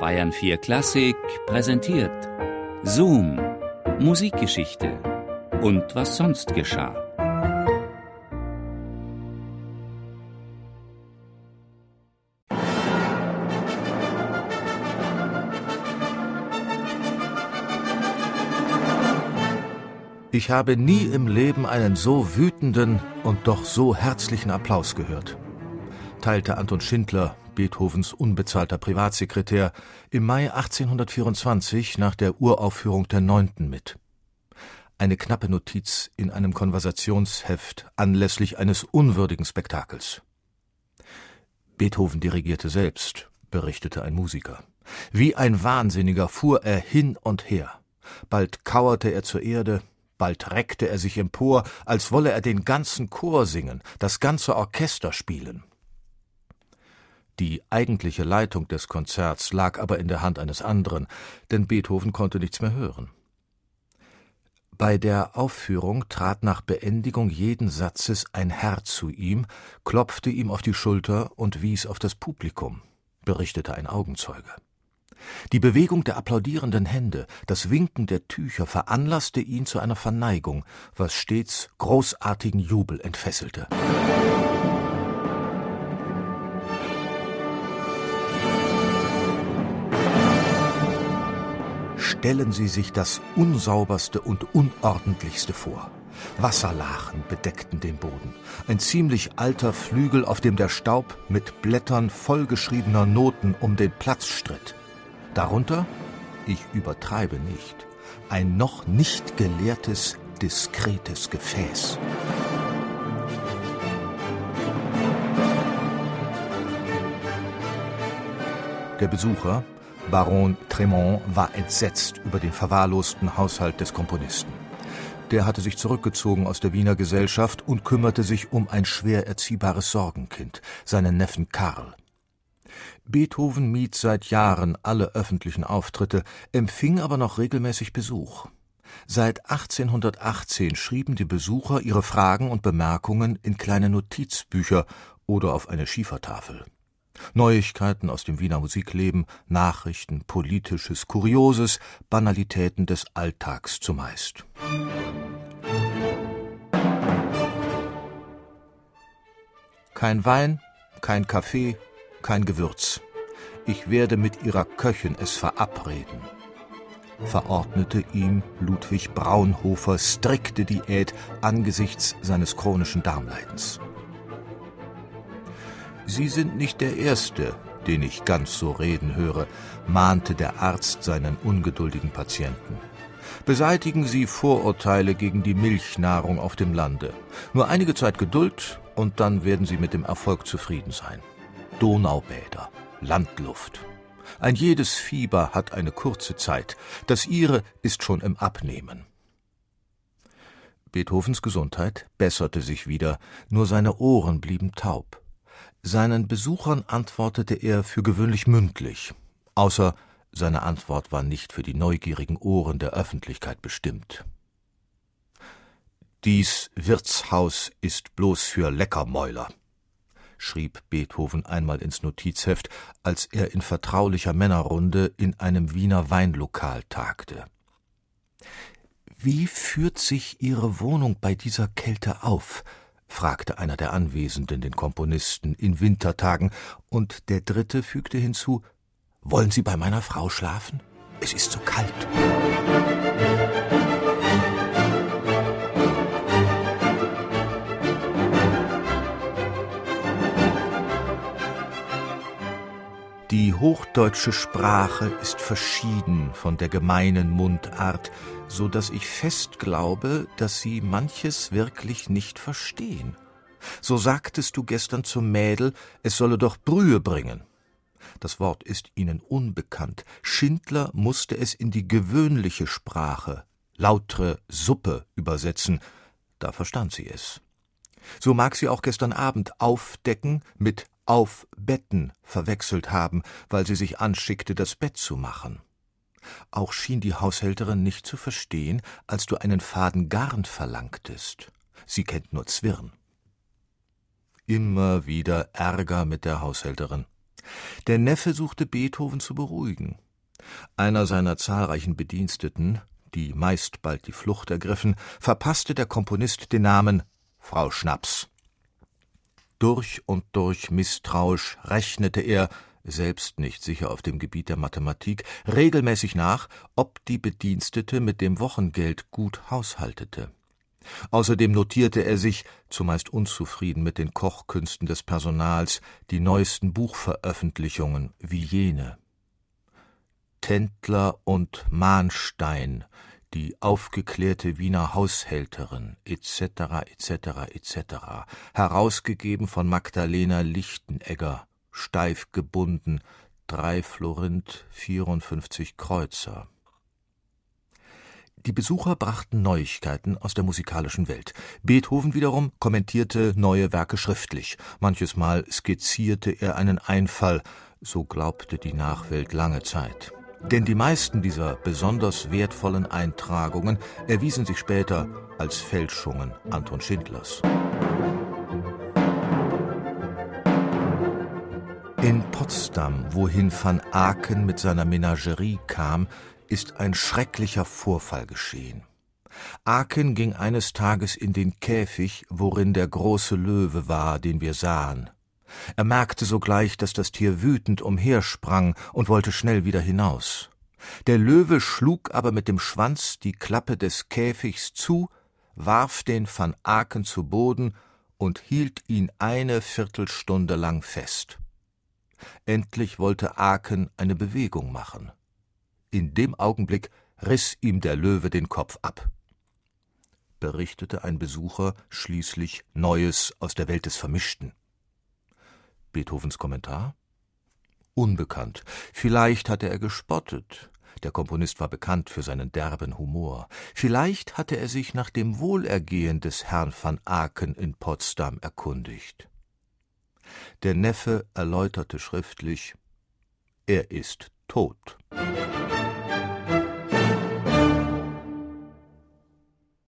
Bayern 4 Klassik präsentiert Zoom, Musikgeschichte und was sonst geschah. Ich habe nie im Leben einen so wütenden und doch so herzlichen Applaus gehört, teilte Anton Schindler Beethovens unbezahlter Privatsekretär, im Mai 1824 nach der Uraufführung der Neunten mit. Eine knappe Notiz in einem Konversationsheft anlässlich eines unwürdigen Spektakels. Beethoven dirigierte selbst, berichtete ein Musiker. Wie ein Wahnsinniger fuhr er hin und her. Bald kauerte er zur Erde, bald reckte er sich empor, als wolle er den ganzen Chor singen, das ganze Orchester spielen. Die eigentliche Leitung des Konzerts lag aber in der Hand eines anderen, denn Beethoven konnte nichts mehr hören. Bei der Aufführung trat nach Beendigung jeden Satzes ein Herr zu ihm, klopfte ihm auf die Schulter und wies auf das Publikum, berichtete ein Augenzeuge. Die Bewegung der applaudierenden Hände, das Winken der Tücher veranlasste ihn zu einer Verneigung, was stets großartigen Jubel entfesselte. Stellen Sie sich das unsauberste und unordentlichste vor. Wasserlachen bedeckten den Boden. Ein ziemlich alter Flügel, auf dem der Staub mit Blättern vollgeschriebener Noten um den Platz stritt. Darunter, ich übertreibe nicht, ein noch nicht geleertes, diskretes Gefäß. Der Besucher, Baron Tremont war entsetzt über den verwahrlosten Haushalt des Komponisten. Der hatte sich zurückgezogen aus der Wiener Gesellschaft und kümmerte sich um ein schwer erziehbares Sorgenkind, seinen Neffen Karl. Beethoven mied seit Jahren alle öffentlichen Auftritte, empfing aber noch regelmäßig Besuch. Seit 1818 schrieben die Besucher ihre Fragen und Bemerkungen in kleine Notizbücher oder auf eine Schiefertafel. Neuigkeiten aus dem Wiener Musikleben, Nachrichten, Politisches, Kurioses, Banalitäten des Alltags zumeist. Kein Wein, kein Kaffee, kein Gewürz. Ich werde mit ihrer Köchin es verabreden, verordnete ihm Ludwig Braunhofer strikte Diät angesichts seines chronischen Darmleidens. Sie sind nicht der Erste, den ich ganz so reden höre, mahnte der Arzt seinen ungeduldigen Patienten. Beseitigen Sie Vorurteile gegen die Milchnahrung auf dem Lande. Nur einige Zeit Geduld und dann werden Sie mit dem Erfolg zufrieden sein. Donaubäder, Landluft. Ein jedes Fieber hat eine kurze Zeit, das ihre ist schon im Abnehmen. Beethovens Gesundheit besserte sich wieder, nur seine Ohren blieben taub. Seinen Besuchern antwortete er für gewöhnlich mündlich, außer seine Antwort war nicht für die neugierigen Ohren der Öffentlichkeit bestimmt. Dies Wirtshaus ist bloß für Leckermäuler, schrieb Beethoven einmal ins Notizheft, als er in vertraulicher Männerrunde in einem Wiener Weinlokal tagte. Wie führt sich Ihre Wohnung bei dieser Kälte auf? Fragte einer der Anwesenden den Komponisten in Wintertagen, und der dritte fügte hinzu Wollen Sie bei meiner Frau schlafen? Es ist so kalt. Die hochdeutsche Sprache ist verschieden von der gemeinen Mundart, so dass ich fest glaube, dass Sie manches wirklich nicht verstehen. So sagtest du gestern zum Mädel, es solle doch Brühe bringen. Das Wort ist Ihnen unbekannt. Schindler musste es in die gewöhnliche Sprache, lautre Suppe, übersetzen. Da verstand sie es. So mag sie auch gestern Abend aufdecken mit aufbetten verwechselt haben, weil sie sich anschickte, das Bett zu machen. Auch schien die Haushälterin nicht zu verstehen, als du einen Faden Garn verlangtest. Sie kennt nur Zwirn. Immer wieder Ärger mit der Haushälterin. Der Neffe suchte Beethoven zu beruhigen. Einer seiner zahlreichen Bediensteten, die meist bald die Flucht ergriffen, verpasste der Komponist den Namen Frau Schnaps. Durch und durch misstrauisch rechnete er, selbst nicht sicher auf dem Gebiet der Mathematik, regelmäßig nach, ob die Bedienstete mit dem Wochengeld gut haushaltete. Außerdem notierte er sich, zumeist unzufrieden mit den Kochkünsten des Personals, die neuesten Buchveröffentlichungen wie jene. Tendler und Mahnstein, die aufgeklärte Wiener Haushälterin etc. etc. etc. herausgegeben von Magdalena Lichtenegger steif gebunden, drei Florint, 54 Kreuzer. Die Besucher brachten Neuigkeiten aus der musikalischen Welt. Beethoven wiederum kommentierte neue Werke schriftlich. Manches Mal skizzierte er einen Einfall, so glaubte die Nachwelt lange Zeit. Denn die meisten dieser besonders wertvollen Eintragungen erwiesen sich später als Fälschungen Anton Schindlers. In Potsdam, wohin van Aken mit seiner Menagerie kam, ist ein schrecklicher Vorfall geschehen. Aken ging eines Tages in den Käfig, worin der große Löwe war, den wir sahen. Er merkte sogleich, dass das Tier wütend umhersprang und wollte schnell wieder hinaus. Der Löwe schlug aber mit dem Schwanz die Klappe des Käfigs zu, warf den van Aken zu Boden und hielt ihn eine Viertelstunde lang fest. Endlich wollte Aken eine Bewegung machen. In dem Augenblick riss ihm der Löwe den Kopf ab. Berichtete ein Besucher schließlich Neues aus der Welt des Vermischten. Beethovens Kommentar? Unbekannt. Vielleicht hatte er gespottet. Der Komponist war bekannt für seinen derben Humor. Vielleicht hatte er sich nach dem Wohlergehen des Herrn van Aken in Potsdam erkundigt. Der Neffe erläuterte schriftlich Er ist tot.